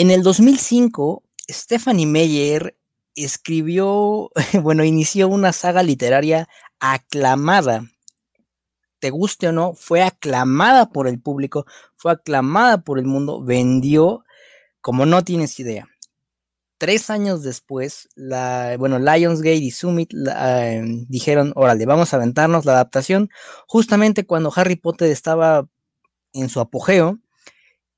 En el 2005, Stephanie Meyer escribió, bueno, inició una saga literaria aclamada. Te guste o no, fue aclamada por el público, fue aclamada por el mundo, vendió como no tienes idea. Tres años después, la, bueno, Lionsgate y Summit em, dijeron, órale, vamos a aventarnos la adaptación, justamente cuando Harry Potter estaba en su apogeo.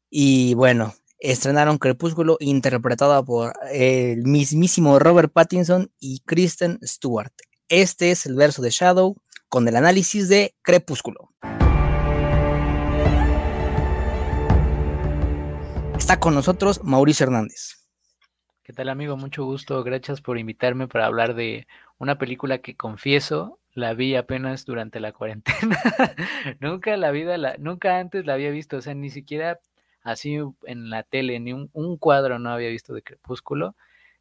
Y bueno, estrenaron Crepúsculo, interpretada por el mismísimo Robert Pattinson y Kristen Stewart. Este es el verso de Shadow con el análisis de Crepúsculo. Está con nosotros Mauricio Hernández. ¿Qué tal amigo? Mucho gusto. Gracias por invitarme para hablar de una película que confieso la vi apenas durante la cuarentena. nunca la vida, nunca antes la había visto, o sea, ni siquiera así en la tele, ni un, cuadro no había visto de Crepúsculo.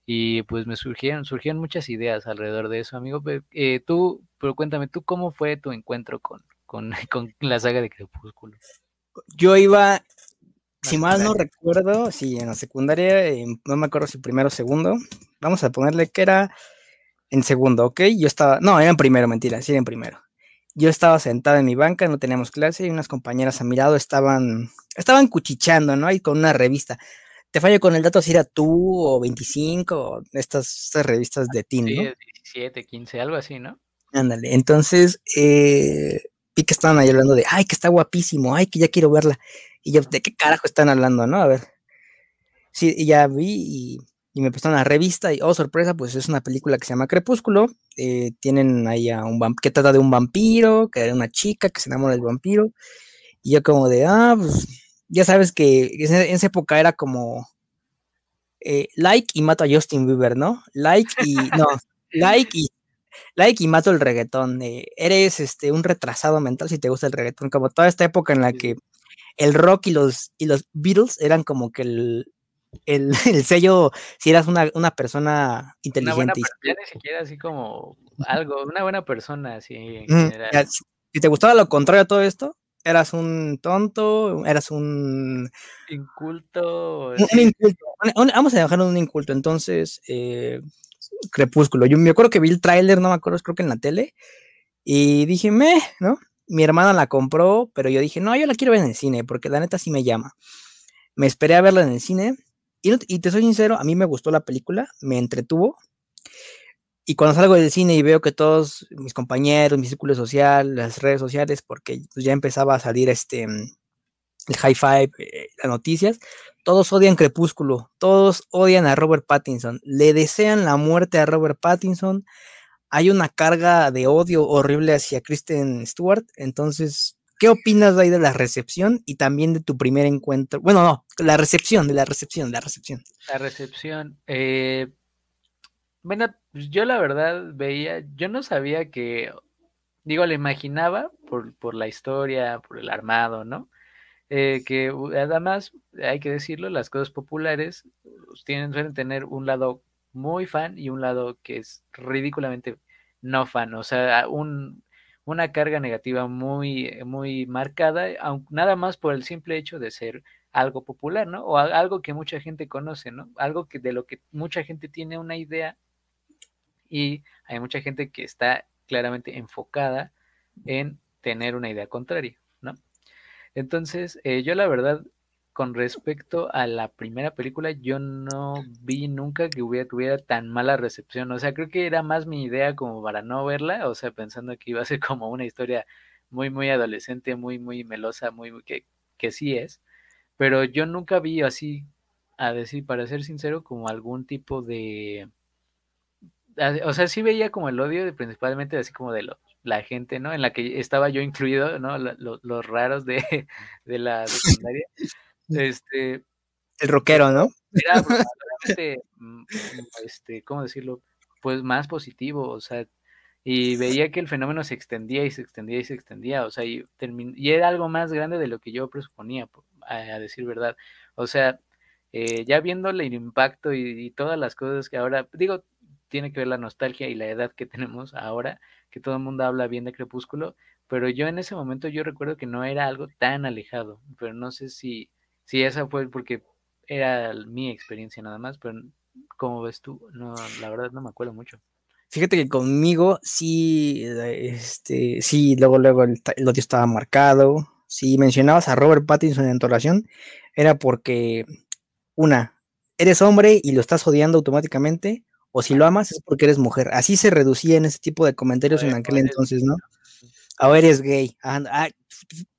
Y pues me surgieron, surgieron muchas ideas alrededor de eso, amigo. Eh, tú, pero cuéntame, ¿tú cómo fue tu encuentro con, con, con la saga de Crepúsculo? Yo iba, si mal no recuerdo, sí, en la secundaria, no me acuerdo si primero o segundo. Vamos a ponerle que era en segundo, ¿ok? Yo estaba, no, era en primero, mentira, sí, era en primero. Yo estaba sentada en mi banca, no teníamos clase y unas compañeras a mi lado estaban, estaban cuchicheando, ¿no? Y con una revista. Te fallo con el dato si era tú o 25, estas, revistas de teen, sí, 17, 15, algo así, ¿no? Ándale, entonces eh, vi que estaban ahí hablando de, ay, que está guapísimo, ay, que ya quiero verla. Y yo, ¿de qué carajo están hablando, no? A ver. Sí, y ya vi y y me prestaron la revista y, oh, sorpresa, pues es una película que se llama Crepúsculo. Eh, tienen ahí a un vampiro, que trata de un vampiro, que era una chica que se enamora del vampiro. Y yo como de, ah, pues ya sabes que en, esa época era como eh, like y mato a Justin Bieber, ¿no? Like y, no, like y, like y mato el reggaetón. Eh, eres este, un retrasado mental si te gusta el reggaetón, como toda esta época en la que el rock y los, y los Beatles eran como que el, el, sello, si eras una, persona inteligente. ya ni siquiera así como algo, una buena persona, así si te gustaba lo contrario a todo esto, eras un tonto, eras un... Inculto. Un, inculto. vamos a dejar un inculto. Entonces, eh, Crepúsculo. Yo me acuerdo que vi el tráiler, no me acuerdo, creo que en la tele. Y dije, me, ¿no? Mi hermana la compró, pero yo dije, no, yo la quiero ver en el cine, porque la neta sí me llama. Me esperé a verla en el cine y, te soy sincero, a mí me gustó la película, me entretuvo. Y cuando salgo del cine y veo que todos mis compañeros, mi círculo social, las redes sociales, porque pues, ya empezaba a salir este el high five, eh, las noticias, todos odian Crepúsculo, todos odian a Robert Pattinson, le desean la muerte a Robert Pattinson. Hay una carga de odio horrible hacia Kristen Stewart, entonces ¿Qué opinas ahí de la recepción y también de tu primer encuentro? Bueno, no, la recepción, de la recepción, la recepción. La recepción. Eh, bueno, pues yo la verdad veía, yo no sabía que, digo, le imaginaba por, por la historia, por el armado, ¿no? Eh, que además, hay que decirlo, las cosas populares pues, tienen, suelen tener un lado muy fan y un lado que es ridículamente no fan, o sea, un, una carga negativa muy, muy marcada, nada más por el simple hecho de ser algo popular, ¿no? O algo que mucha gente conoce, ¿no? Algo que de lo que mucha gente tiene una idea y hay mucha gente que está claramente enfocada en tener una idea contraria, ¿no? Entonces, eh, yo la verdad con respecto a la primera película, yo no vi nunca que hubiera tuviera tan mala recepción. O sea, creo que era más mi idea como para no verla, o sea, pensando que iba a ser como una historia muy, muy adolescente, muy, muy melosa, muy, que, que sí es. Pero yo nunca vi así, a decir, para ser sincero, como algún tipo de... O sea, sí veía como el odio, principalmente así como de la gente, ¿no? En la que estaba yo incluido, ¿no? los raros de, de la secundaria. Este, el rockero, ¿no? Era mm, este, ¿cómo decirlo? Pues más positivo, o sea, y veía que el fenómeno se extendía y se extendía y se extendía, o sea, y, y era algo más grande de lo que yo presuponía, a, decir verdad. O sea, eh, ya viendo el impacto y, todas las cosas que ahora, digo, tiene que ver la nostalgia y la edad que tenemos ahora, que todo el mundo habla bien de Crepúsculo, pero yo en ese momento yo recuerdo que no era algo tan alejado, pero no sé si Sí, esa fue porque era mi experiencia nada más, pero como ves tú, no, la verdad no me acuerdo mucho. Fíjate que conmigo sí, este, sí, luego, luego el, el odio estaba marcado. Si mencionabas a Robert Pattinson en tu oración, era porque, una, eres hombre y lo estás odiando automáticamente, o si lo amas es porque eres mujer. Así se reducía en ese tipo de comentarios en aquel entonces, ¿no? Ahora eres gay. Ah,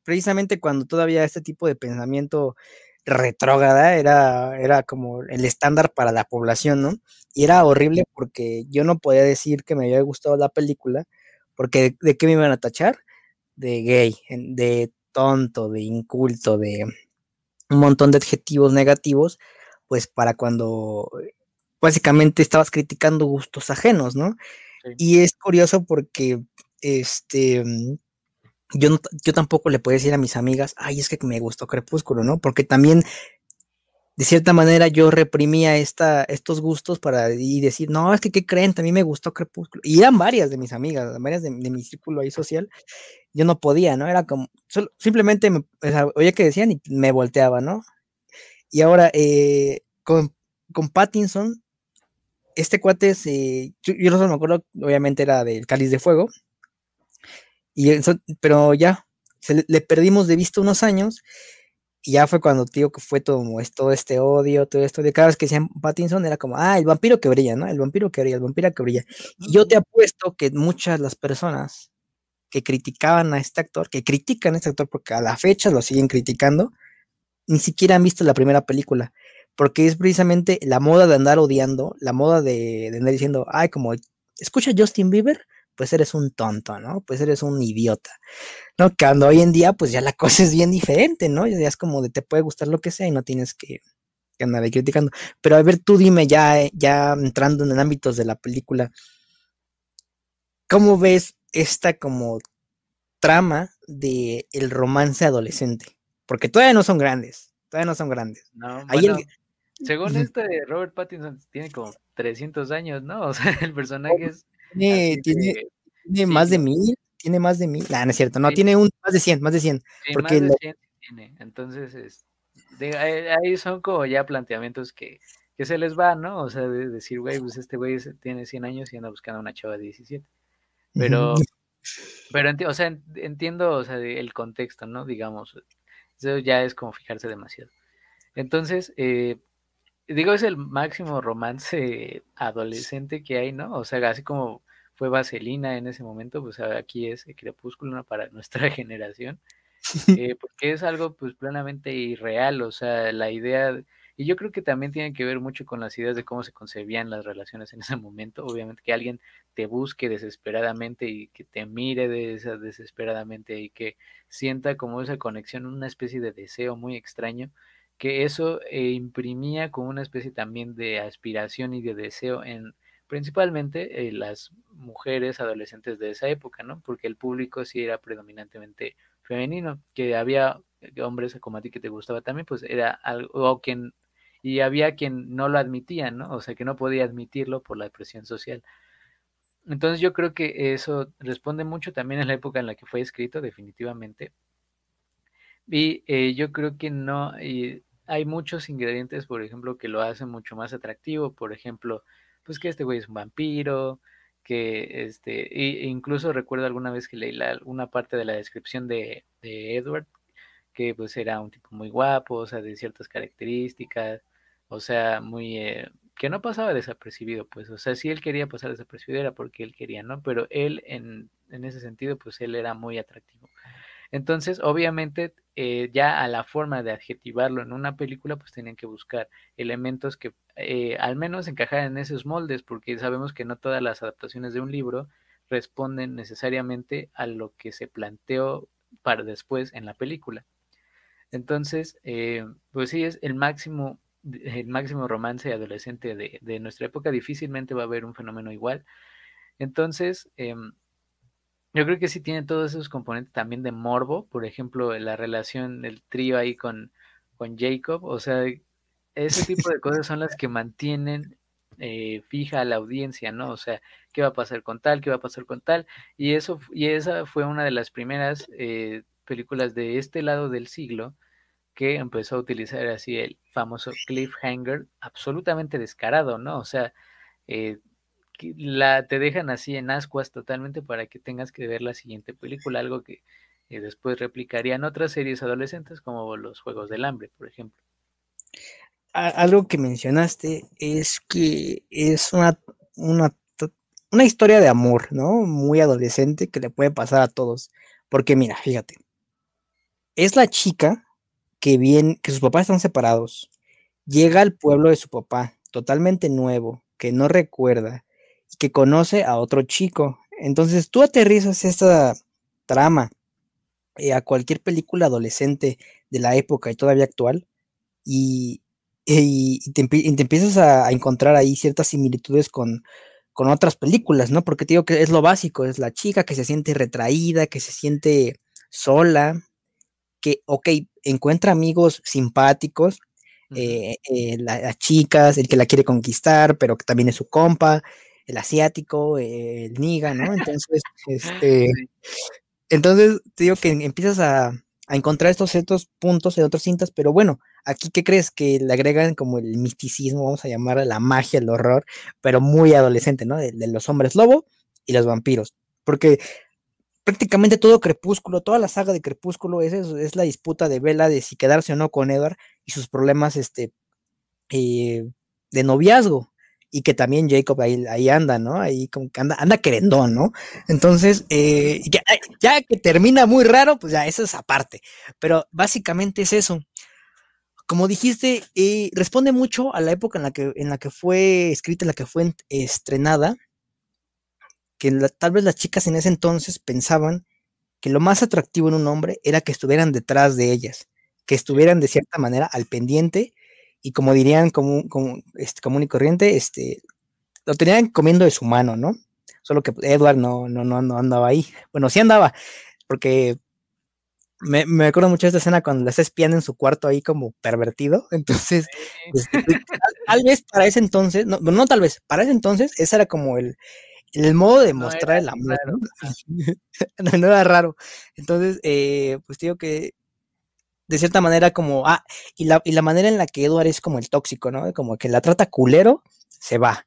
precisamente cuando todavía este tipo de pensamiento retrógrada era, era como el estándar para la población, ¿no? Y era horrible porque yo no podía decir que me había gustado la película, porque ¿de, qué me iban a tachar? De gay, de tonto, de inculto, de un montón de adjetivos negativos, pues para cuando básicamente estabas criticando gustos ajenos, ¿no? Y es curioso porque este yo, yo tampoco le puedo decir a mis amigas, ay, es que me gustó Crepúsculo, ¿no? Porque también, de cierta manera, yo reprimía esta, estos gustos para y decir, no, es que, ¿qué creen? También me gustó Crepúsculo. Y eran varias de mis amigas, varias de, mi círculo ahí social. Yo no podía, ¿no? Era como, simplemente, me, oye que decían y me volteaba, ¿no? Y ahora, eh, con, con Pattinson, este cuate, se, yo, yo no me acuerdo, obviamente era del Cáliz de Fuego, y pero ya, se le, perdimos de vista unos años y ya fue cuando digo que fue todo, todo este odio, todo esto de cada vez que decían Pattinson era como, ah, el vampiro que brilla, ¿no? El vampiro que brilla, el vampiro que brilla. Y yo te apuesto que muchas las personas que criticaban a este actor, que critican a este actor porque a la fecha lo siguen criticando, ni siquiera han visto la primera película, porque es precisamente la moda de andar odiando, la moda de, de andar diciendo, ay, como, escucha Justin Bieber, pues eres un tonto, ¿no? Pues eres un idiota, ¿no? Cuando hoy en día, pues ya la cosa es bien diferente, ¿no? Ya es como de te puede gustar lo que sea y no tienes que, andar ahí criticando. Pero a ver, tú dime ya, ya entrando en ámbitos de la película, ¿cómo ves esta como trama de el romance adolescente? Porque todavía no son grandes, todavía no son grandes. No, Según este, Robert Pattinson tiene como 300 años, ¿no? O sea, el personaje es tiene, tiene, más de mil, tiene más de mil. no es cierto, no, tiene un, más de 100, más de 100. porque más de 100 tiene. Entonces, es, ahí son como ya planteamientos que, que se les va, ¿no? O sea, de decir, güey, pues este güey tiene 100 años y anda buscando una chava de 17. Pero, pero o sea, entiendo, o sea, el contexto, ¿no? Digamos, eso ya es como fijarse demasiado. Entonces, eh, digo, es el máximo romance adolescente que hay, ¿no? O sea, así como fue Vaselina en ese momento, pues aquí es Crepúsculo para nuestra generación, eh, porque es algo pues plenamente irreal, o sea, la idea, y yo creo que también tiene que ver mucho con las ideas de cómo se concebían las relaciones en ese momento, obviamente que alguien te busque desesperadamente y que te mire de esa desesperadamente y que sienta como esa conexión, una especie de deseo muy extraño, que eso eh, imprimía como una especie también de aspiración y de deseo en principalmente eh, las mujeres adolescentes de esa época, ¿no? Porque el público sí era predominantemente femenino, que había eh, hombres como a ti que te gustaba también, pues era algo, o quien, y había quien no lo admitía, ¿no? O sea, que no podía admitirlo por la presión social. Entonces yo creo que eso responde mucho también en la época en la que fue escrito, definitivamente. Y yo creo que no, hay muchos ingredientes, por ejemplo, que lo hacen mucho más atractivo. Por ejemplo, pues que este güey es un vampiro, que este, e incluso recuerdo alguna vez que leí la, una parte de la descripción de, Edward, que pues era un tipo muy guapo, o sea, de ciertas características, o sea, muy, eh, que no pasaba desapercibido, pues, o sea, si él quería pasar desapercibido era porque él quería, ¿no? Pero él, en, en ese sentido, pues él era muy atractivo. Entonces, obviamente, eh, ya a la forma de adjetivarlo en una película, pues tenían que buscar elementos que eh, al menos encajaran en esos moldes, porque sabemos que no todas las adaptaciones de un libro responden necesariamente a lo que se planteó para después en la película. Entonces, eh, pues sí, es el máximo, el máximo romance adolescente de, de, nuestra época. Difícilmente va a haber un fenómeno igual. Entonces, eh, yo creo que sí tiene todos esos componentes también de morbo, por ejemplo, la relación, el trío ahí con, con Jacob, o sea, ese tipo de cosas son las que mantienen eh, fija a la audiencia, ¿no? O sea, ¿qué va a pasar con tal? ¿Qué va a pasar con tal? Y eso, y esa fue una de las primeras eh, películas de este lado del siglo que empezó a utilizar así el famoso cliffhanger absolutamente descarado, ¿no? O sea, eh, la, te dejan así en ascuas totalmente para que tengas que ver la siguiente película, algo que eh, después replicarían otras series adolescentes como los Juegos del Hambre, por ejemplo. Algo que mencionaste es que es una, una, una historia de amor, ¿no? Muy adolescente que le puede pasar a todos. Porque mira, fíjate, es la chica que viene, que sus papás están separados, llega al pueblo de su papá, totalmente nuevo, que no recuerda, que conoce a otro chico. Entonces tú aterrizas esta trama eh, a cualquier película adolescente de la época y todavía actual, y, te, empiezas a, encontrar ahí ciertas similitudes con, con otras películas, ¿no? Porque te digo que es lo básico, es la chica que se siente retraída, que se siente sola, que, ok, encuentra amigos simpáticos, eh, eh, las chicas, el que la quiere conquistar, pero que también es su compa, el asiático, el niga, ¿no? Entonces, este, entonces te digo que empiezas a, encontrar estos ciertos puntos en otras cintas, pero bueno, aquí, ¿qué crees? Que le agregan como el misticismo, vamos a llamar la magia, el horror, pero muy adolescente, ¿no? de los hombres lobo y los vampiros. Porque prácticamente todo Crepúsculo, toda la saga de Crepúsculo es, es la disputa de Bella de si quedarse o no con Edward y sus problemas este, eh, de noviazgo. Y que también Jacob ahí, anda, ¿no? Ahí como que anda, anda querendón, ¿no? Entonces, eh, ya, que termina muy raro, pues ya eso es aparte. Pero básicamente es eso. Como dijiste, eh, responde mucho a la época en la que, en la que fue escrita, en la que fue estrenada que tal vez las chicas en ese entonces pensaban que lo más atractivo en un hombre era que estuvieran detrás de ellas, que estuvieran de cierta manera al pendiente y como dirían como, como este, común y corriente, este, lo tenían comiendo de su mano, ¿no? Solo que Edward no, no, no, no andaba ahí. Bueno, sí andaba, porque me, me, acuerdo mucho de esta escena cuando la está espiando en su cuarto ahí como pervertido. Entonces, este, pues, tal, vez para ese entonces, no, no tal vez, para ese entonces, ese era como el, el modo de mostrar el amor. ¿no? era raro. Entonces, eh, pues digo que de cierta manera como, ah, y la, y la manera en la que Edward es como el tóxico, ¿no? Como que la trata culero, se va.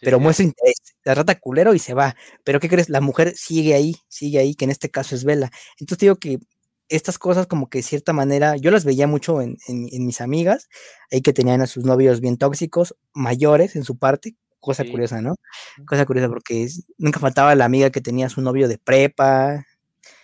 pero muestra interés, la trata culero y se va. Pero ¿qué crees? La mujer sigue ahí, sigue ahí, que en este caso es Vela. Entonces digo que estas cosas como que de cierta manera, yo las veía mucho en, en, en, mis amigas, ahí que tenían a sus novios bien tóxicos, mayores en su parte, cosa curiosa, ¿no? Cosa curiosa porque nunca faltaba la amiga que tenía su novio de prepa.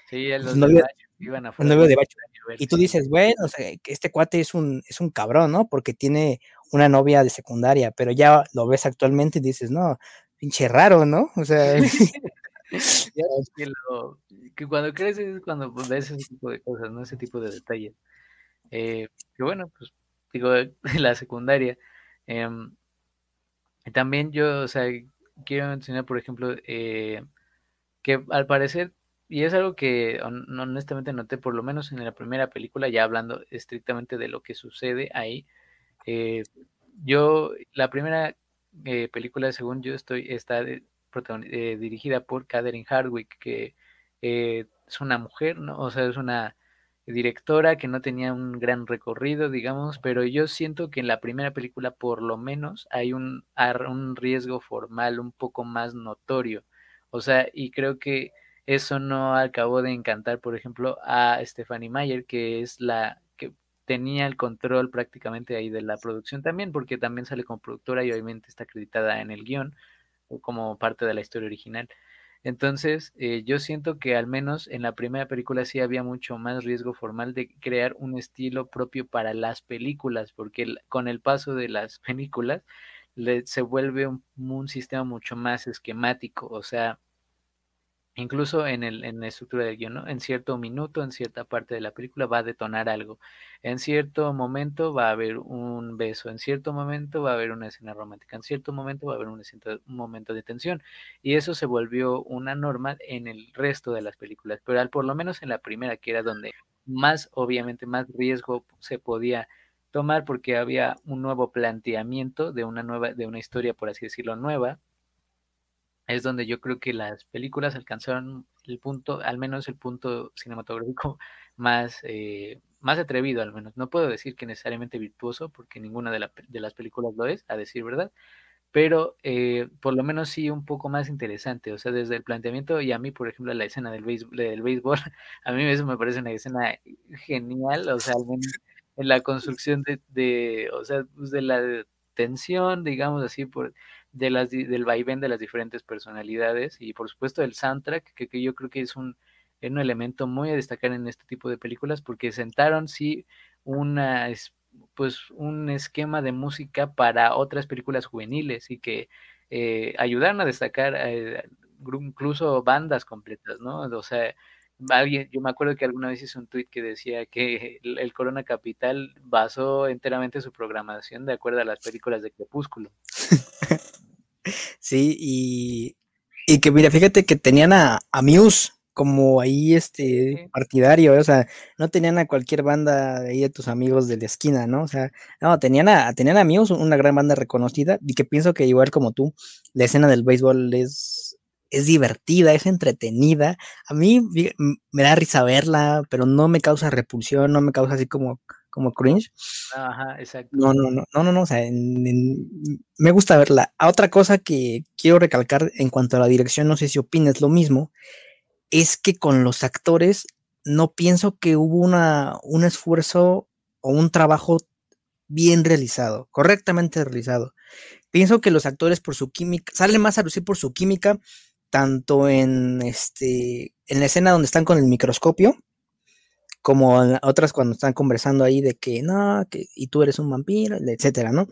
Sí, el novio, iban a novio de bacho. Y tú dices, bueno, o sea, que este cuate es un, es un cabrón, ¿no? Porque tiene una novia de secundaria, pero ya lo ves actualmente y dices, no, pinche raro, ¿no? O sea... que, que, cuando creces es cuando pues, ves ese tipo de cosas, ¿no? Ese tipo de detalles. Eh, que bueno, pues digo, la secundaria. Eh, también yo, o sea, quiero mencionar, por ejemplo, eh, que al parecer, y es algo que honestamente noté, por lo menos en la primera película, ya hablando estrictamente de lo que sucede ahí, eh, yo, la primera eh, película, según yo estoy, está dirigida por Catherine Hardwick, que es una mujer, ¿no? O sea, es una directora que no tenía un gran recorrido, digamos, pero yo siento que en la primera película por lo menos hay un, un riesgo formal un poco más notorio. O sea, y creo que eso no acabó de encantar, por ejemplo, a Stephanie Meyer, que es la que tenía el control prácticamente ahí de la producción también, porque también sale como productora y obviamente está acreditada en el guion como parte de la historia original. Entonces, eh, yo siento que al menos en la primera película sí había mucho más riesgo formal de crear un estilo propio para las películas, porque con el paso de las películas se vuelve un sistema mucho más esquemático, o sea, incluso en, el, en la estructura del guion. En cierto minuto, en cierta parte de la película va a detonar algo. En cierto momento va a haber un beso, en cierto momento va a haber una escena romántica, en cierto momento va a haber un, un momento de tensión. Y eso se volvió una norma en el resto de las películas, pero al, por lo menos en la primera, que era donde más, obviamente, más riesgo se podía tomar porque había un nuevo planteamiento de una nueva, de una historia, por así decirlo, nueva, es donde yo creo que las películas alcanzaron el punto, al menos el punto cinematográfico más, eh, más atrevido al menos. No puedo decir que necesariamente virtuoso, porque ninguna de, las películas lo es, a decir verdad, pero eh, por lo menos sí un poco más interesante, o sea, desde el planteamiento y a mí, por ejemplo, la escena del béisbol, del béisbol a mí eso me parece una escena genial, o sea, en la construcción de, de o sea, pues de la tensión, digamos así, por de las, del vaivén de las diferentes personalidades y por supuesto el soundtrack, que, que yo creo que es un, un elemento muy a destacar en este tipo de películas porque sentaron sí una pues un esquema de música para otras películas juveniles y que eh, ayudaron a destacar eh, incluso bandas completas, ¿no? O sea, alguien, yo me acuerdo que alguna vez hice un tweet que decía que el, Corona Capital basó enteramente su programación de acuerdo a las películas de Crepúsculo. sí, y, y, que mira, fíjate que tenían a, a Muse como ahí este partidario, o sea, no tenían a cualquier banda de ahí de tus amigos de la esquina, ¿no? O sea, no, tenían a, tenían amigos, una gran banda reconocida, y que pienso que igual como tú, la escena del béisbol es, es divertida, es entretenida. A mí me da risa verla, pero no me causa repulsión, no me causa así como, como cringe. Ajá, exacto. No, no, no, no, no, o sea, me gusta verla. A otra cosa que quiero recalcar en cuanto a la dirección, no sé si opines lo mismo, es que con los actores no pienso que hubo una, un esfuerzo o un trabajo bien realizado, correctamente realizado. Pienso que los actores por su química, salen más a lucir por su química, tanto en este en la escena donde están con el microscopio, como otras cuando están conversando ahí de que no, que y tú eres un vampiro, etcétera, ¿no?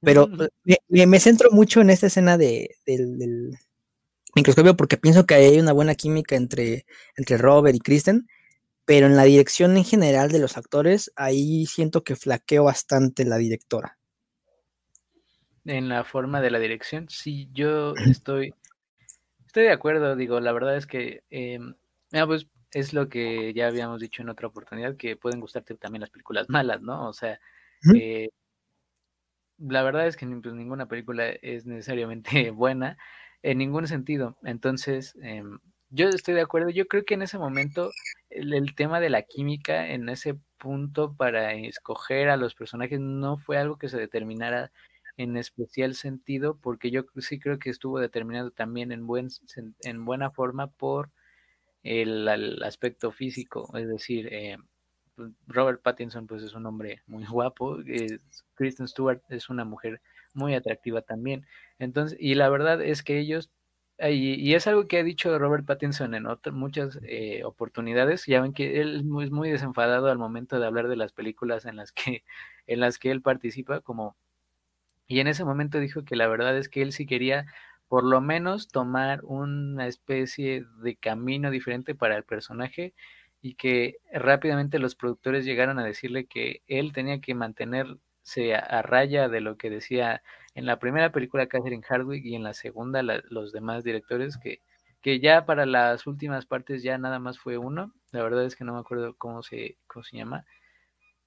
Pero me, centro mucho en esta escena de, del, microscopio porque pienso que hay una buena química entre, entre Robert y Kristen, pero en la dirección en general de los actores, ahí siento que flaqueo bastante la directora. En la forma de la dirección, sí, yo estoy, estoy de acuerdo, digo, la verdad es que, eh, pues es lo que ya habíamos dicho en otra oportunidad, que pueden gustarte también las películas malas, ¿no? O sea, eh, la verdad es que pues, ninguna película es necesariamente buena, en ningún sentido. Entonces, em, yo estoy de acuerdo. Yo creo que en ese momento el, tema de la química, en ese punto para escoger a los personajes, no fue algo que se determinara en especial sentido, porque yo sí creo que estuvo determinado también en, buen, en buena forma por el, aspecto físico, es decir, eh, pues, Robert Pattinson pues es un hombre muy guapo, Kristen Stewart es una mujer muy atractiva también. Entonces, y la verdad es que ellos, y, es algo que ha dicho Robert Pattinson en otras, muchas eh, oportunidades, ya ven que él es muy, muy, desenfadado al momento de hablar de las películas en las que, en las que él participa, como, y en ese momento dijo que la verdad es que él sí quería por lo menos tomar una especie de camino diferente para el personaje y que rápidamente los productores llegaron a decirle que él tenía que mantener se a, raya de lo que decía en la primera película Catherine Hardwick y en la segunda los demás directores que, que ya para las últimas partes ya nada más fue uno, la verdad es que no me acuerdo cómo se, cómo se llama,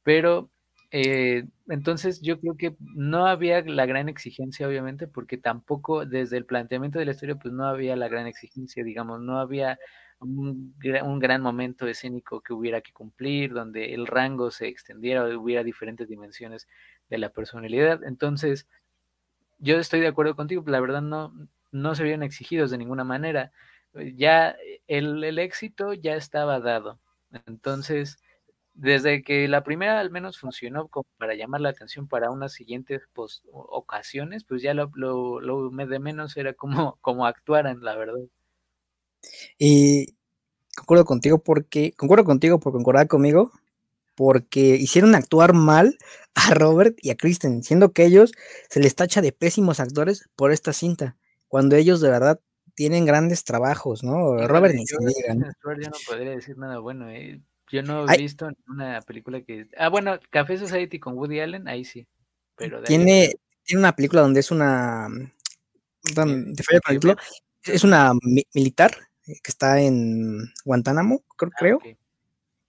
pero eh, entonces yo creo que no había la gran exigencia obviamente porque tampoco desde el planteamiento de la historia pues no había la gran exigencia, digamos, no había un, gran momento escénico que hubiera que cumplir, donde el rango se extendiera, hubiera diferentes dimensiones de la personalidad. Entonces, yo estoy de acuerdo contigo, la verdad no, no se habían exigidos de ninguna manera. Ya el, el éxito ya estaba dado. Entonces, desde que la primera al menos funcionó como para llamar la atención para unas siguientes pues, ocasiones, pues ya lo, lo, lo de menos era como, como actuaran, la verdad. Y concuerdo contigo porque, concuerdo contigo por concordar conmigo, porque hicieron actuar mal a Robert y a Kristen, siendo que ellos se les tacha de pésimos actores por esta cinta, cuando ellos de verdad tienen grandes trabajos, ¿no? Robert ni se diga. Yo no podría decir nada bueno, ¿eh? Yo no he visto una película que... Ah, bueno, Café Society con Woody Allen, ahí sí. Pero tiene, tiene una película donde es una... Donde, es una militar eh, que está en Guantánamo, creo. Ah, creo.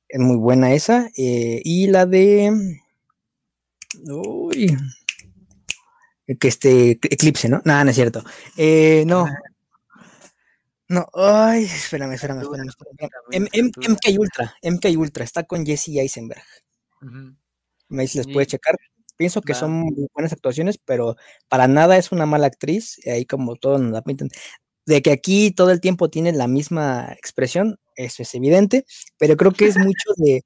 Es muy buena esa. Eh, y la de. Uy. Que este. Eclipse, ¿no? Nada, no es cierto. Eh, no. No, ay, espérame, espérame, espérame. MK Ultra, MK Ultra, está con Jesse Eisenberg. Me dice, les puede checar. Pienso que son buenas actuaciones, pero para nada es una mala actriz. Ahí como todos nos la pintan. De que aquí todo el tiempo tiene la misma expresión, eso es evidente, pero creo que es mucho de,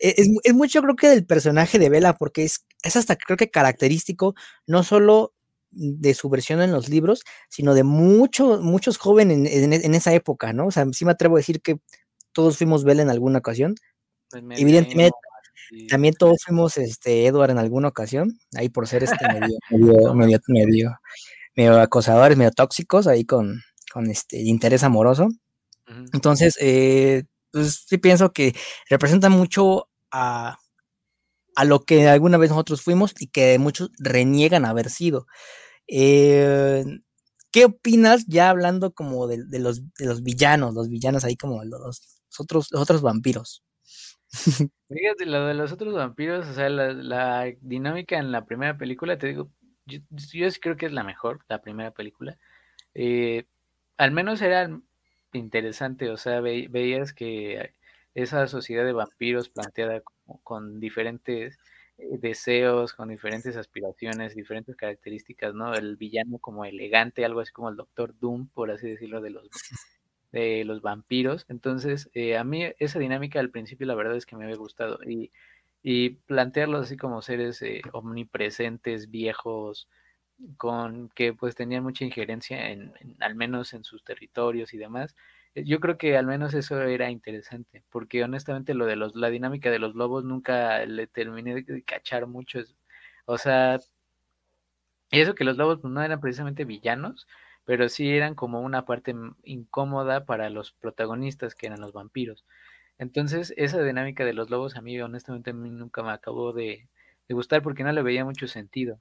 e, es, es mucho creo que del personaje de Bella, porque es, es hasta creo que característico, no solo de su versión en los libros, sino de muchos, muchos jóvenes en, esa época, ¿no? O sea, sí me atrevo a decir que todos fuimos Bella en alguna ocasión. Pues Evidentemente, también todos fuimos este Edward en alguna ocasión, ahí por ser este medio, medio, medio, medio, acosadores, medio tóxicos, ahí con, con este interés amoroso. Entonces, eh, pues sí pienso que representa mucho a, a lo que alguna vez nosotros fuimos y que muchos reniegan haber sido. Eh, ¿Qué opinas ya hablando como de, los, de, los, villanos, los villanos ahí como los, otros, los otros vampiros? Fíjate, lo de los otros vampiros, o sea, la, dinámica en la primera película, te digo, yo, creo que es la mejor, la primera película. Eh, al menos era interesante, o sea, veías que esa sociedad de vampiros planteada con diferentes eh, deseos, con diferentes aspiraciones, diferentes características, ¿no? El villano como elegante, algo así como el Doctor Doom, por así decirlo, de los de los vampiros. Entonces, eh, a mí esa dinámica al principio la verdad es que me había gustado y, y plantearlos así como seres eh, omnipresentes, viejos, con que pues tenían mucha injerencia en, al menos en sus territorios y demás. Eh, yo creo que al menos eso era interesante, porque honestamente lo de los, la dinámica de los lobos nunca le terminé de cachar mucho. O sea, eso que los lobos no eran precisamente villanos, pero sí eran como una parte incómoda para los protagonistas, que eran los vampiros. Entonces, esa dinámica de los lobos a mí honestamente a mí nunca me acabó de, de gustar porque no le veía mucho sentido.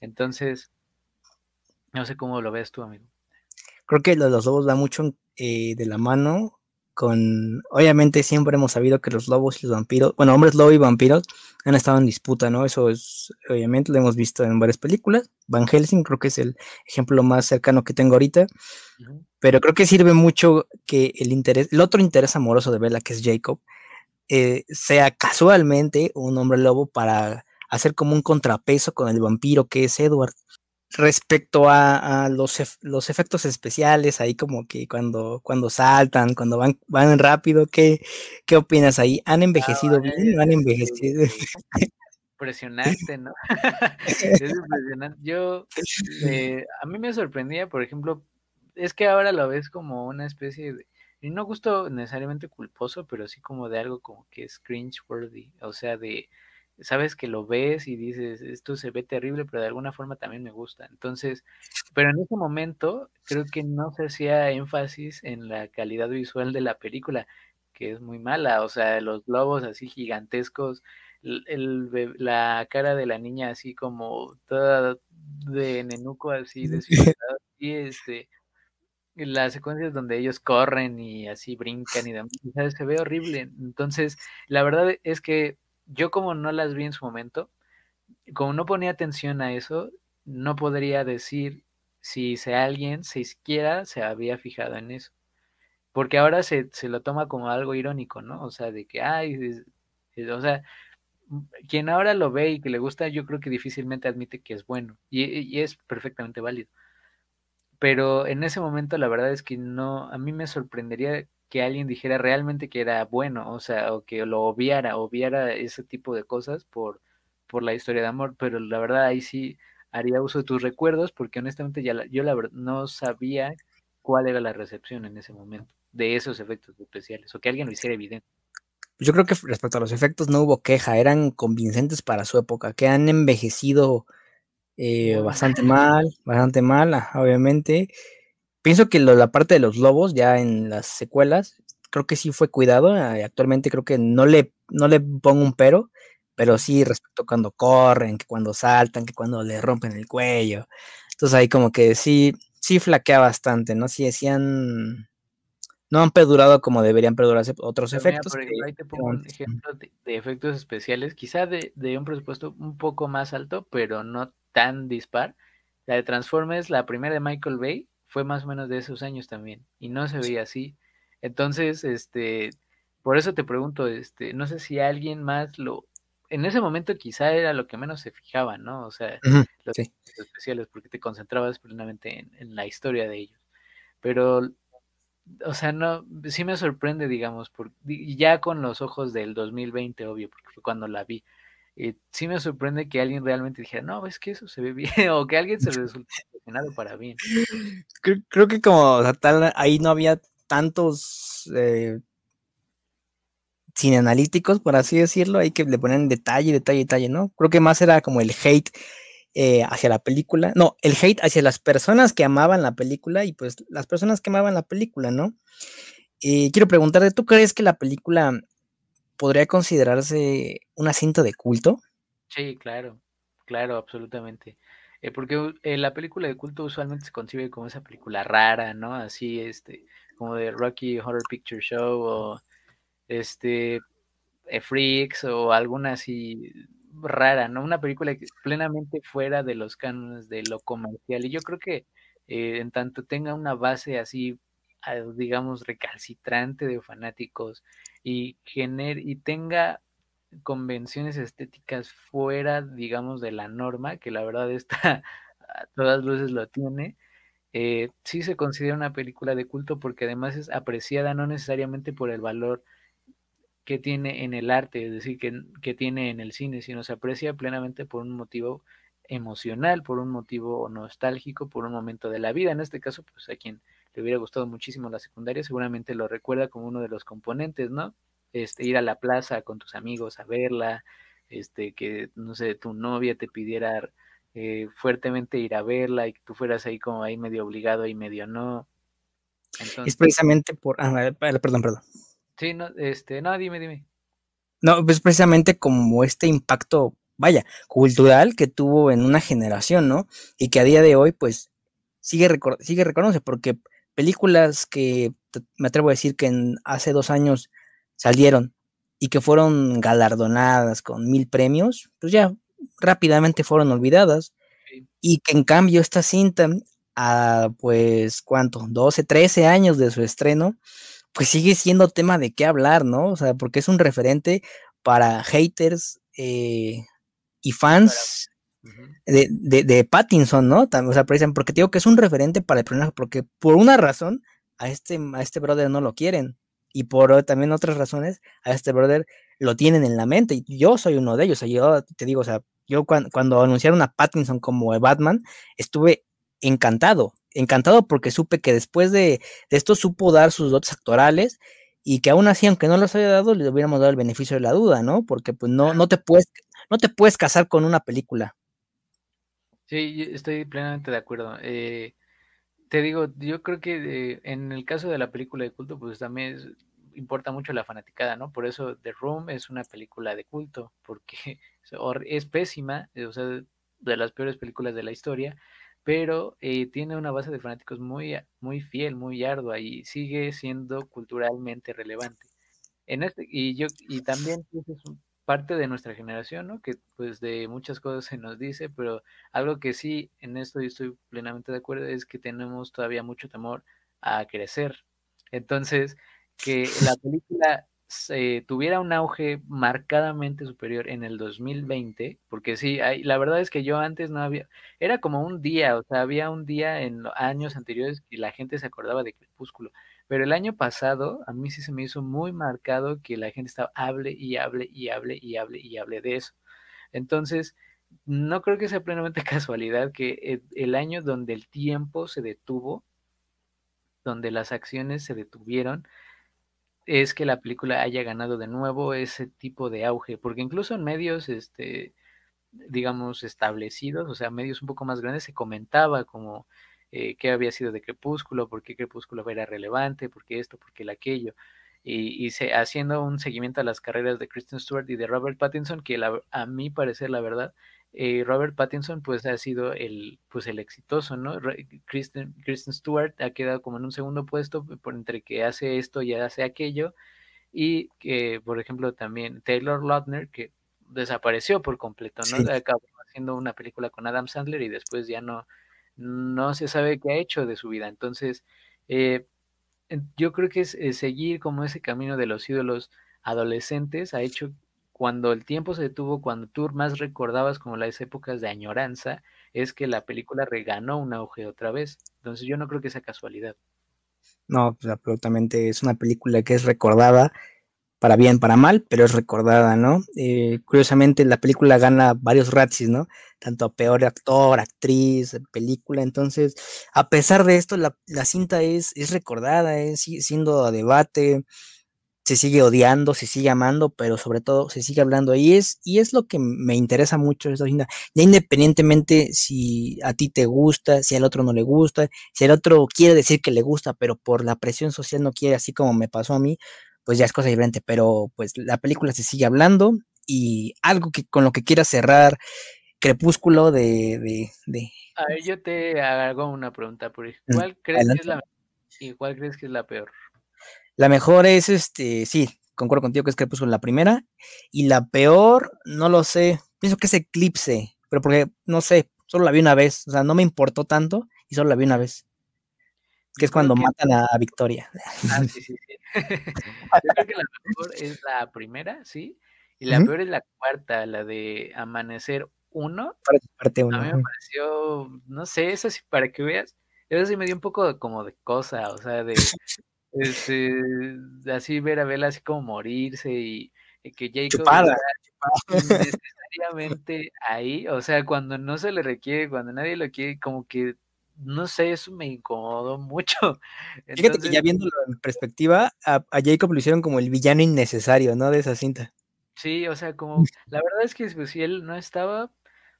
Entonces, no sé cómo lo ves tú, amigo. Creo que los lobos va mucho eh, de la mano con, obviamente siempre hemos sabido que los lobos y los vampiros, bueno, hombres lobo y vampiros han estado en disputa, ¿no? Eso es, obviamente lo hemos visto en varias películas. Van Helsing creo que es el ejemplo más cercano que tengo ahorita, pero creo que sirve mucho que el interés, el otro interés amoroso de Bella, que es Jacob, eh, sea casualmente un hombre lobo para hacer como un contrapeso con el vampiro que es Edward respecto a, los, los, efectos especiales, ahí como que cuando, cuando saltan, cuando van, van rápido, ¿qué, ¿qué opinas ahí? ¿Han envejecido ah, bien? ¿Han envejecido? Impresionante, ¿no? es impresionante. Yo, eh, a mí me sorprendía, por ejemplo, es que ahora lo ves como una especie de, y no gusto necesariamente culposo, pero sí como de algo como que es cringe-worthy, o sea, de sabes que lo ves y dices, esto se ve terrible, pero de alguna forma también me gusta. Entonces, pero en ese momento creo que no se hacía énfasis en la calidad visual de la película, que es muy mala, o sea, los globos así gigantescos, el, la cara de la niña así como toda de nenuco así desfigurado, y este las secuencias donde ellos corren y así brincan y demás, se ve horrible. Entonces, la verdad es que yo como no las vi en su momento, como no ponía atención a eso, no podría decir si, alguien siquiera se había fijado en eso. Porque ahora se, se lo toma como algo irónico, ¿no? O sea, de que, ay, o sea, quien ahora lo ve y que le gusta, yo creo que difícilmente admite que es bueno. Y, y, es perfectamente válido. Pero en ese momento la verdad es que no, a mí me sorprendería que alguien dijera realmente que era bueno, o sea, o que lo obviara, obviara ese tipo de cosas por, por la historia de amor, pero la verdad ahí sí haría uso de tus recuerdos porque honestamente ya yo la verdad no sabía cuál era la recepción en ese momento de esos efectos especiales o que alguien lo hiciera evidente. Yo creo que respecto a los efectos no hubo queja, eran convincentes para su época, que han envejecido eh, bastante mal, bastante mal, obviamente. Pienso que la parte de los lobos, ya en las secuelas, creo que sí fue cuidado. Eh, actualmente creo que no le, no le pongo un pero, pero sí respecto a cuando corren, que cuando saltan, que cuando le rompen el cuello. Entonces ahí como que sí, sí flaquea bastante, ¿no? Sí, decían no han perdurado como deberían perdurarse otros efectos. ejemplo, ahí te pongo un ejemplo de, efectos especiales, quizá de, de, un presupuesto un poco más alto, pero no tan dispar. La de Transformers, la primera de Michael Bay, fue más o menos de esos años también y no se veía así. Entonces, este, por eso te pregunto, este, no sé si alguien más lo en ese momento quizá era lo que menos se fijaba, ¿no? O sea, los especiales, porque te concentrabas plenamente en, la historia de ellos. Pero, o sea, no, sí me sorprende, digamos, por, ya con los ojos del 2020, obvio, porque fue cuando la vi. Eh, sí me sorprende que alguien realmente dijera, no, es que eso se ve bien, o que alguien se resulte emocionado para bien. Creo, que como tal, ahí no había tantos eh, sin analíticos, por así decirlo, hay que le ponen detalle, detalle, detalle, ¿no? Creo que más era como el hate eh, hacia la película, no, el hate hacia las personas que amaban la película y pues las personas que amaban la película, ¿no? Y quiero preguntarte, ¿tú crees que la película podría considerarse una cinta de culto? Sí, claro, claro, absolutamente. Eh, porque eh, la película de culto usualmente se concibe como esa película rara, ¿no? Así, este, como de Rocky Horror Picture Show o este, eh, Freaks o alguna así rara, ¿no? Una película que plenamente fuera de los cánones de lo comercial. Y yo creo que en tanto tenga una base así, ah, digamos, recalcitrante de fanáticos y, gener y tenga convenciones estéticas fuera, digamos, de la norma, que la verdad está a todas luces lo tiene, eh, sí se considera una película de culto porque además es apreciada no necesariamente por el valor que tiene en el arte, es decir, que, que tiene en el cine, sino se aprecia plenamente por un motivo emocional, por un motivo nostálgico, por un momento de la vida. En este caso, pues a quien le hubiera gustado muchísimo la secundaria, seguramente lo recuerda como uno de los componentes, ¿no? Este, ir a la plaza con tus amigos a verla, este, que, no sé, tu novia te pidiera eh, fuertemente ir a verla y que tú fueras ahí como ahí medio obligado y medio no. es precisamente por... Ah, perdón, perdón. Sí, no, este, no, dime, dime. No, pues precisamente como este impacto, vaya, cultural que tuvo en una generación, ¿no? Y que a día de hoy, pues, sigue, sigue reconoce, porque películas que me atrevo a decir que en, hace dos años salieron y que fueron galardonadas con mil premios, pues ya rápidamente fueron olvidadas. Y que en cambio esta cinta, a pues, ¿cuánto? 12, 13 años de su estreno, pues sigue siendo tema de qué hablar, ¿no? O sea, porque es un referente para haters eh, y fans de, de, Pattinson, ¿no? O sea, porque digo que es un referente para el personaje, porque por una razón a este, a este brother no lo quieren y por también otras razones a este brother lo tienen en la mente y yo soy uno de ellos, o sea, yo te digo, o sea, yo cuando, cuando anunciaron a Pattinson como Batman, estuve encantado, encantado porque supe que después de, esto supo dar sus dotes actorales y que aún así, aunque no los haya dado, le hubiéramos dado el beneficio de la duda, ¿no? Porque pues no, no te puedes, no te puedes casar con una película. Sí, estoy plenamente de acuerdo. Eh, te digo, yo creo que eh, en el caso de la película de culto, pues también importa mucho la fanaticada, ¿no? Por eso The Room es una película de culto, porque es pésima, o sea, de las peores películas de la historia, pero eh, tiene una base de fanáticos muy, muy fiel, muy ardua y sigue siendo culturalmente relevante. En este, y yo, y también pues, es parte de nuestra generación, ¿no? Que pues de muchas cosas se nos dice, pero algo que sí, en esto yo estoy plenamente de acuerdo, es que tenemos todavía mucho temor a crecer. Entonces, que la película tuviera un auge marcadamente superior en el 2020, porque sí, hay, la verdad es que yo antes no había, era como un día, o sea, había un día en años anteriores que la gente se acordaba de Crepúsculo, pero el año pasado a mí sí se me hizo muy marcado que la gente estaba hable y hable y hable y hable y hable de eso. Entonces, no creo que sea plenamente casualidad que el año donde el tiempo se detuvo, donde las acciones se detuvieron, es que la película haya ganado de nuevo ese tipo de auge, porque incluso en medios, este, digamos, establecidos, o sea, medios un poco más grandes, se comentaba como eh, qué había sido de Crepúsculo, por qué Crepúsculo era relevante, por qué esto, por qué aquello, y, y se, haciendo un seguimiento a las carreras de Kristen Stewart y de Robert Pattinson, que a mi parecer, la verdad, eh, Robert Pattinson pues ha sido el pues el exitoso, ¿no? Kristen, Kristen Stewart ha quedado como en un segundo puesto por entre que hace esto y hace aquello y que por ejemplo también Taylor Lautner que desapareció por completo, ¿no? Acabó haciendo una película con Adam Sandler y después ya no no se sabe qué ha hecho de su vida. Entonces, eh, yo creo que es, seguir como ese camino de los ídolos adolescentes ha hecho cuando el tiempo se detuvo, cuando tú más recordabas como las épocas de añoranza, es que la película reganó un auge otra vez. Entonces yo no creo que sea casualidad. No, pues absolutamente es una película que es recordada para bien, para mal, pero es recordada, ¿no? Eh, curiosamente, la película gana varios Razzies, ¿no? Tanto a peor actor, actriz, película. Entonces, a pesar de esto, la, cinta es, es recordada, es siendo a debate, se sigue odiando, se sigue amando, pero sobre todo se sigue hablando. Y es, y es lo que me interesa mucho esta cinta. Ya independientemente si a ti te gusta, si al otro no le gusta, si el otro quiere decir que le gusta, pero por la presión social no quiere, así como me pasó a mí, pues ya es cosa diferente, pero pues la película se sigue hablando y algo que con lo que quiera cerrar Crepúsculo de... de, A ver, yo te hago una pregunta, por mm, ¿cuál crees que es la y cuál crees que es la peor? La mejor es este, sí, concuerdo contigo que es Crepúsculo la primera, y la peor, no lo sé, pienso que es Eclipse, pero porque, no sé, solo la vi una vez, o sea, no me importó tanto y solo la vi una vez que es cuando matan a Victoria. Ah, sí, sí, sí. Yo creo que la mejor es la primera, sí, y la peor es la cuarta, la de Amanecer 1. Parte A mí me pareció, no sé, eso sí, para que veas, eso sí me dio un poco como de cosa, o sea, de, este, así ver a Bella así como morirse y, que Jacob chupada, necesariamente ahí, o sea, cuando no se le requiere, cuando nadie lo quiere, como que no sé, eso me incomodó mucho. Fíjate que ya viéndolo en perspectiva, a, Jacob lo hicieron como el villano innecesario, ¿no? De esa cinta. Sí, o sea, como, la verdad es que pues, si él no estaba,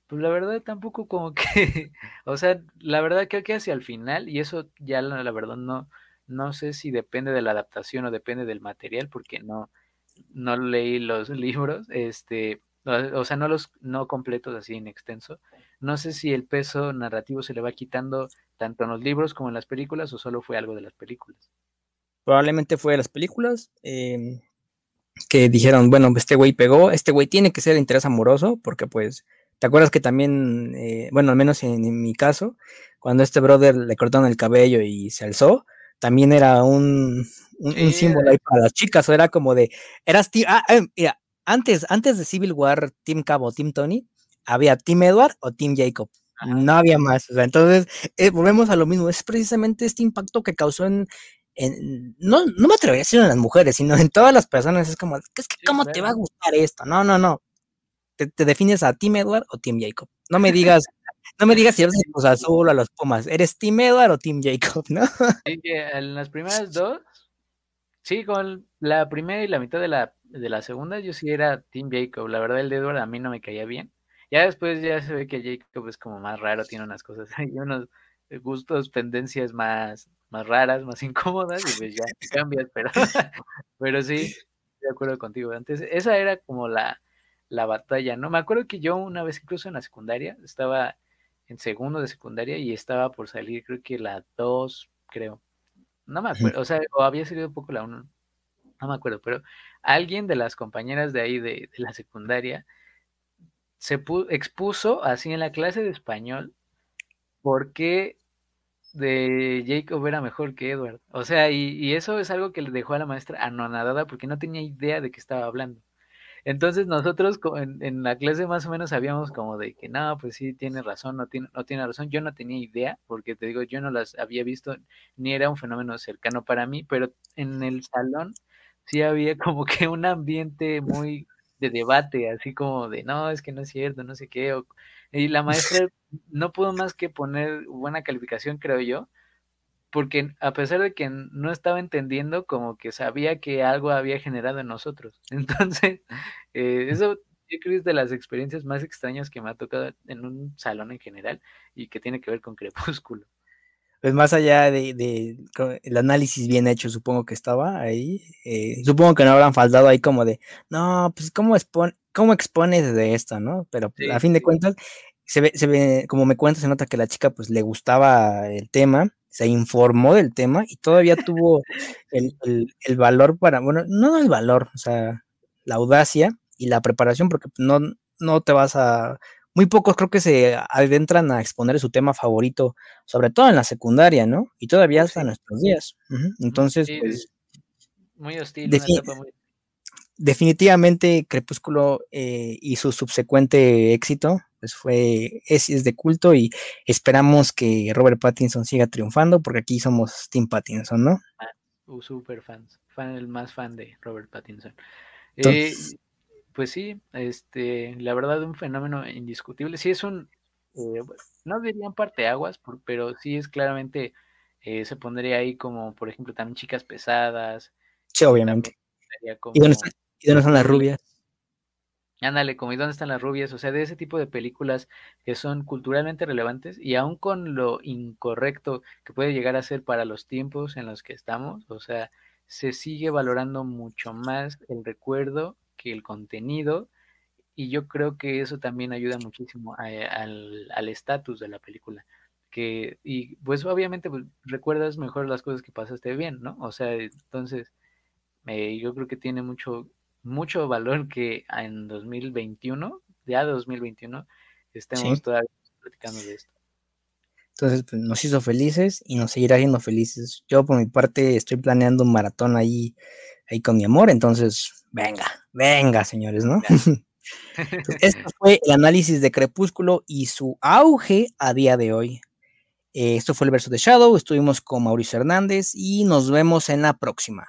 pues la verdad tampoco como que, o sea, la verdad creo que hacia el final, y eso ya la, la verdad no, no sé si depende de la adaptación o depende del material, porque no, no leí los libros, este, o sea, no los no completos así en extenso. No sé si el peso narrativo se le va quitando tanto en los libros como en las películas o solo fue algo de las películas. Probablemente fue de las películas em, que dijeron, bueno, este güey pegó, este güey tiene que ser de interés amoroso porque pues, ¿te acuerdas que también, eh, bueno, al menos en, mi caso, cuando este brother le cortaron el cabello y se alzó, también era un, un, símbolo ahí para las chicas, o era como de, eras, ah, em, mira, antes, antes de Civil War, Team Cabo, Team Tony, había Team Edward o Team Jacob. No había más. O sea, entonces, eh, volvemos a lo mismo. Es precisamente este impacto que causó en, no, no me atrevería a decir en las mujeres, sino en todas las personas. Es como, es que, ¿cómo te va a gustar esto? No, no, no. Te, defines a Team Edward o Team Jacob. No me digas, no me digas si eres los azul o a los Pumas. ¿Eres Team Edward o Team Jacob, no? Sí, en las primeras dos, sí, con la primera y la mitad de la de la segunda yo sí era Team Jacob. La verdad, el de Edward a mí no me caía bien. Ya después ya se ve que Jacob es como más raro, tiene unas cosas, hay unos gustos, tendencias más, más raras, más incómodas, y pues ya cambias, pero, pero sí, de acuerdo contigo. Antes, esa era como la, la batalla, ¿no? Me acuerdo que yo una vez incluso en la secundaria, estaba en segundo de secundaria y estaba por salir, creo que la 2, creo. No me acuerdo, o sea, o había salido un poco la 1, no me acuerdo, pero alguien de las compañeras de ahí de, la secundaria se expuso así en la clase de español porque de Jacob era mejor que Edward. O sea, y, eso es algo que le dejó a la maestra anonadada porque no tenía idea de qué estaba hablando. Entonces nosotros en, en, la clase más o menos sabíamos como de que no, pues sí, tiene razón, no tiene, no tiene razón. Yo no tenía idea, porque te digo, yo no las había visto, ni era un fenómeno cercano para mí, pero en el salón sí había como que un ambiente muy de debate, así como de, no, es que no es cierto, no sé qué. y la maestra no pudo más que poner buena calificación, creo yo, porque a pesar de que no estaba entendiendo, como que sabía que algo había generado en nosotros. Entonces, eh, eso yo creo que es de las experiencias más extrañas que me ha tocado en un salón en general y que tiene que ver con Crepúsculo pues más allá de, el análisis bien hecho, supongo que estaba ahí, eh, supongo que no habrán faltado ahí como de, no, pues cómo, expone, cómo expones de esto, ¿no? Pero a fin de cuentas, se ve, se ve, como me cuenta, se nota que la chica pues le gustaba el tema, se informó del tema y todavía tuvo el, el valor para, bueno, no el valor, o sea, la audacia y la preparación, porque no, no te vas a muy pocos creo que se adentran a exponer su tema favorito, sobre todo en la secundaria, ¿no? Y todavía hasta nuestros días. Entonces, pues... Muy hostil, definitivamente Crepúsculo eh, y su subsecuente éxito pues fue, es, es, de culto y esperamos que Robert Pattinson siga triunfando porque aquí somos Tim Pattinson, ¿no? Ah, uh, super fans, fan, el más fan de Robert Pattinson. Eh, pues sí, este, la verdad un fenómeno indiscutible. Sí es un, eh, no dirían parteaguas, pero sí es claramente, eh, se pondría ahí como, por ejemplo, también chicas pesadas. Sí, obviamente. ¿Y, dónde están, las rubias? Ándale, como ¿y dónde están las rubias? O sea, de ese tipo de películas que son culturalmente relevantes y aún con lo incorrecto que puede llegar a ser para los tiempos en los que estamos, o sea, se sigue valorando mucho más el recuerdo que el contenido y yo creo que eso también ayuda muchísimo al estatus de la película. Que, y pues obviamente pues, recuerdas mejor las cosas que pasaste bien, ¿no? O sea, entonces eh, yo creo que tiene mucho, mucho valor que en 2021, ya 2021, estemos todavía platicando de esto. Entonces, pues, nos hizo felices y nos seguirá haciendo felices. Yo, por mi parte, estoy planeando un maratón ahí, ahí con mi amor. Entonces, venga, venga, señores, ¿no? esto fue el análisis de Crepúsculo y su auge a día de hoy. esto fue el verso de Shadow. Estuvimos con Mauricio Hernández y nos vemos en la próxima.